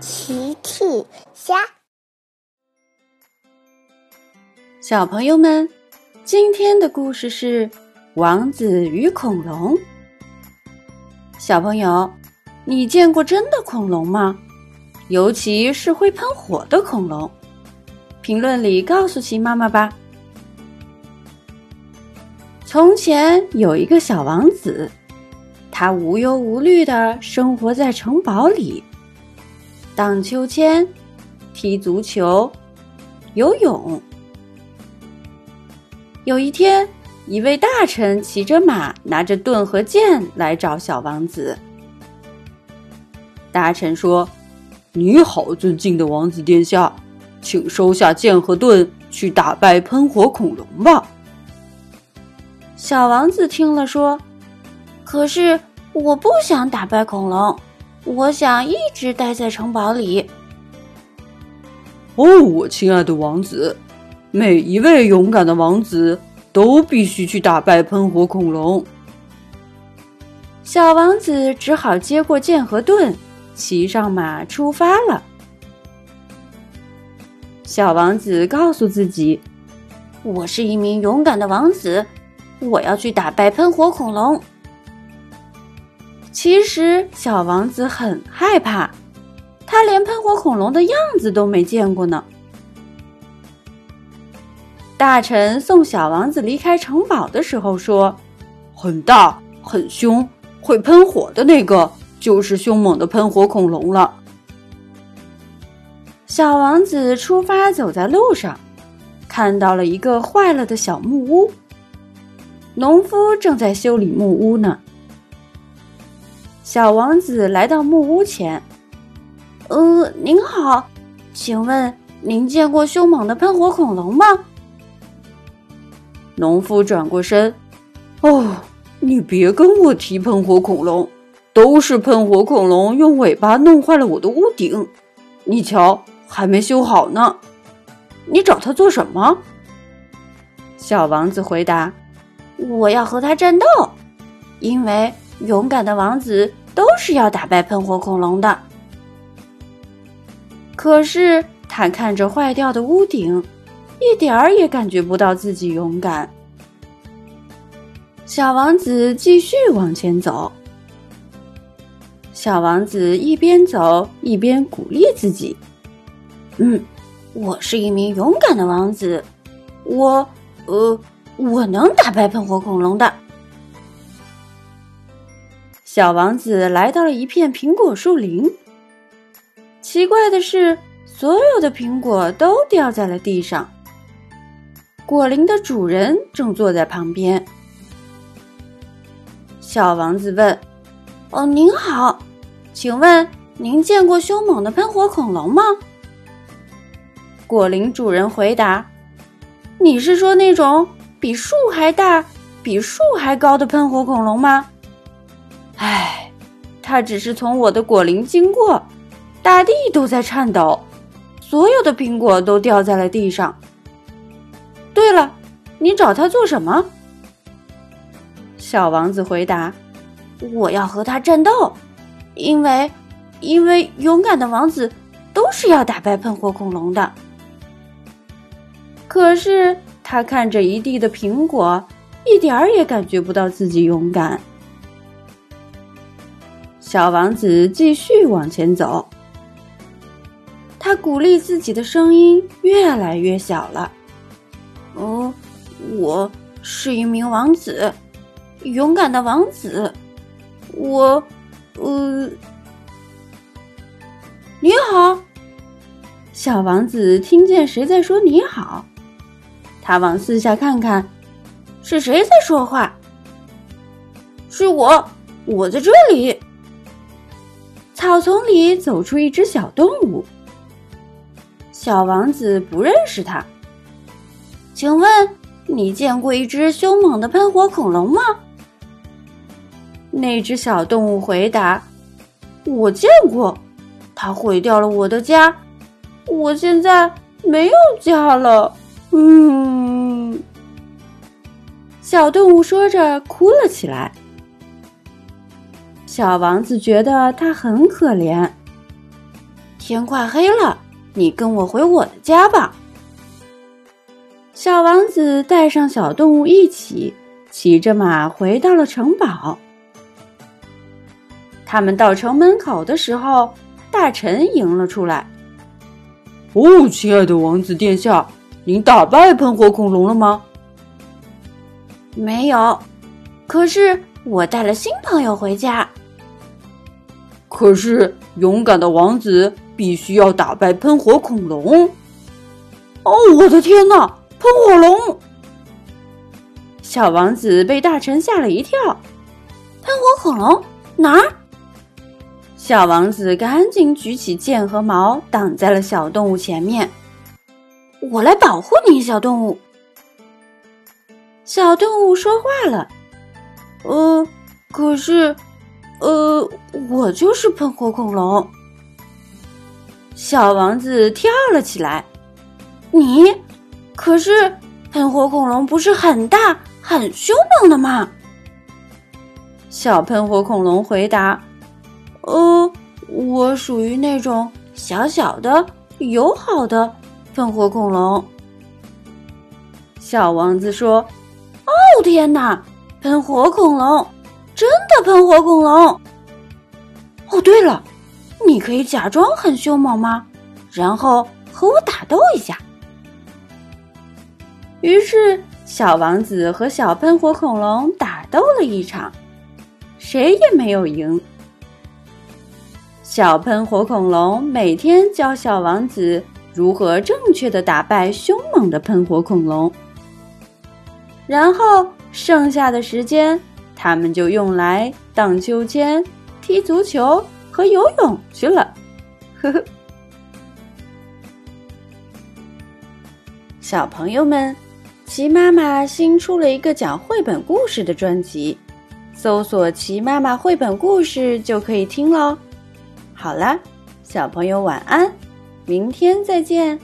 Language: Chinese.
奇趣虾，小朋友们，今天的故事是《王子与恐龙》。小朋友，你见过真的恐龙吗？尤其是会喷火的恐龙。评论里告诉奇妈妈吧。从前有一个小王子，他无忧无虑的生活在城堡里。荡秋千、踢足球、游泳。有一天，一位大臣骑着马，拿着盾和剑来找小王子。大臣说：“你好，尊敬的王子殿下，请收下剑和盾，去打败喷火恐龙吧。”小王子听了说：“可是我不想打败恐龙。”我想一直待在城堡里。哦，我亲爱的王子，每一位勇敢的王子都必须去打败喷火恐龙。小王子只好接过剑和盾，骑上马出发了。小王子告诉自己：“我是一名勇敢的王子，我要去打败喷火恐龙。”其实，小王子很害怕，他连喷火恐龙的样子都没见过呢。大臣送小王子离开城堡的时候说：“很大，很凶，会喷火的那个就是凶猛的喷火恐龙了。”小王子出发，走在路上，看到了一个坏了的小木屋，农夫正在修理木屋呢。小王子来到木屋前，“呃，您好，请问您见过凶猛的喷火恐龙吗？”农夫转过身，“哦，你别跟我提喷火恐龙，都是喷火恐龙用尾巴弄坏了我的屋顶，你瞧，还没修好呢。你找他做什么？”小王子回答：“我要和他战斗，因为勇敢的王子。”都是要打败喷火恐龙的，可是他看着坏掉的屋顶，一点儿也感觉不到自己勇敢。小王子继续往前走，小王子一边走一边鼓励自己：“嗯，我是一名勇敢的王子，我，呃，我能打败喷火恐龙的。”小王子来到了一片苹果树林。奇怪的是，所有的苹果都掉在了地上。果林的主人正坐在旁边。小王子问：“哦，您好，请问您见过凶猛的喷火恐龙吗？”果林主人回答：“你是说那种比树还大、比树还高的喷火恐龙吗？”唉，它只是从我的果林经过，大地都在颤抖，所有的苹果都掉在了地上。对了，你找他做什么？小王子回答：“我要和他战斗，因为，因为勇敢的王子都是要打败喷火恐龙的。”可是他看着一地的苹果，一点儿也感觉不到自己勇敢。小王子继续往前走，他鼓励自己的声音越来越小了。哦，我是一名王子，勇敢的王子。我，呃，你好，小王子听见谁在说你好，他往四下看看，是谁在说话？是我，我在这里。草丛里走出一只小动物。小王子不认识它。请问你见过一只凶猛的喷火恐龙吗？那只小动物回答：“我见过，它毁掉了我的家，我现在没有家了。”嗯，小动物说着哭了起来。小王子觉得他很可怜。天快黑了，你跟我回我的家吧。”小王子带上小动物一起骑着马回到了城堡。他们到城门口的时候，大臣迎了出来。“哦，亲爱的王子殿下，您打败喷火恐龙了吗？”“没有，可是我带了新朋友回家。”“可是勇敢的王子必须要打败喷火恐龙。”“哦，我的天哪！喷火龙！”小王子被大臣吓了一跳。“喷火恐龙哪儿？”小王子赶紧举起剑和矛，挡在了小动物前面。我来保护你，小动物。小动物说话了：“呃，可是，呃，我就是喷火恐龙。”小王子跳了起来：“你，可是喷火恐龙不是很大、很凶猛的吗？”小喷火恐龙回答。呃，我属于那种小小的、友好的喷火恐龙。小王子说：“哦，天哪！喷火恐龙，真的喷火恐龙！哦，对了，你可以假装很凶猛吗？然后和我打斗一下。”于是，小王子和小喷火恐龙打斗了一场，谁也没有赢。小喷火恐龙每天教小王子如何正确的打败凶猛的喷火恐龙，然后剩下的时间，他们就用来荡秋千、踢足球和游泳去了。呵呵，小朋友们，齐妈妈新出了一个讲绘本故事的专辑，搜索“齐妈妈绘本故事”就可以听喽。好了，小朋友晚安，明天再见。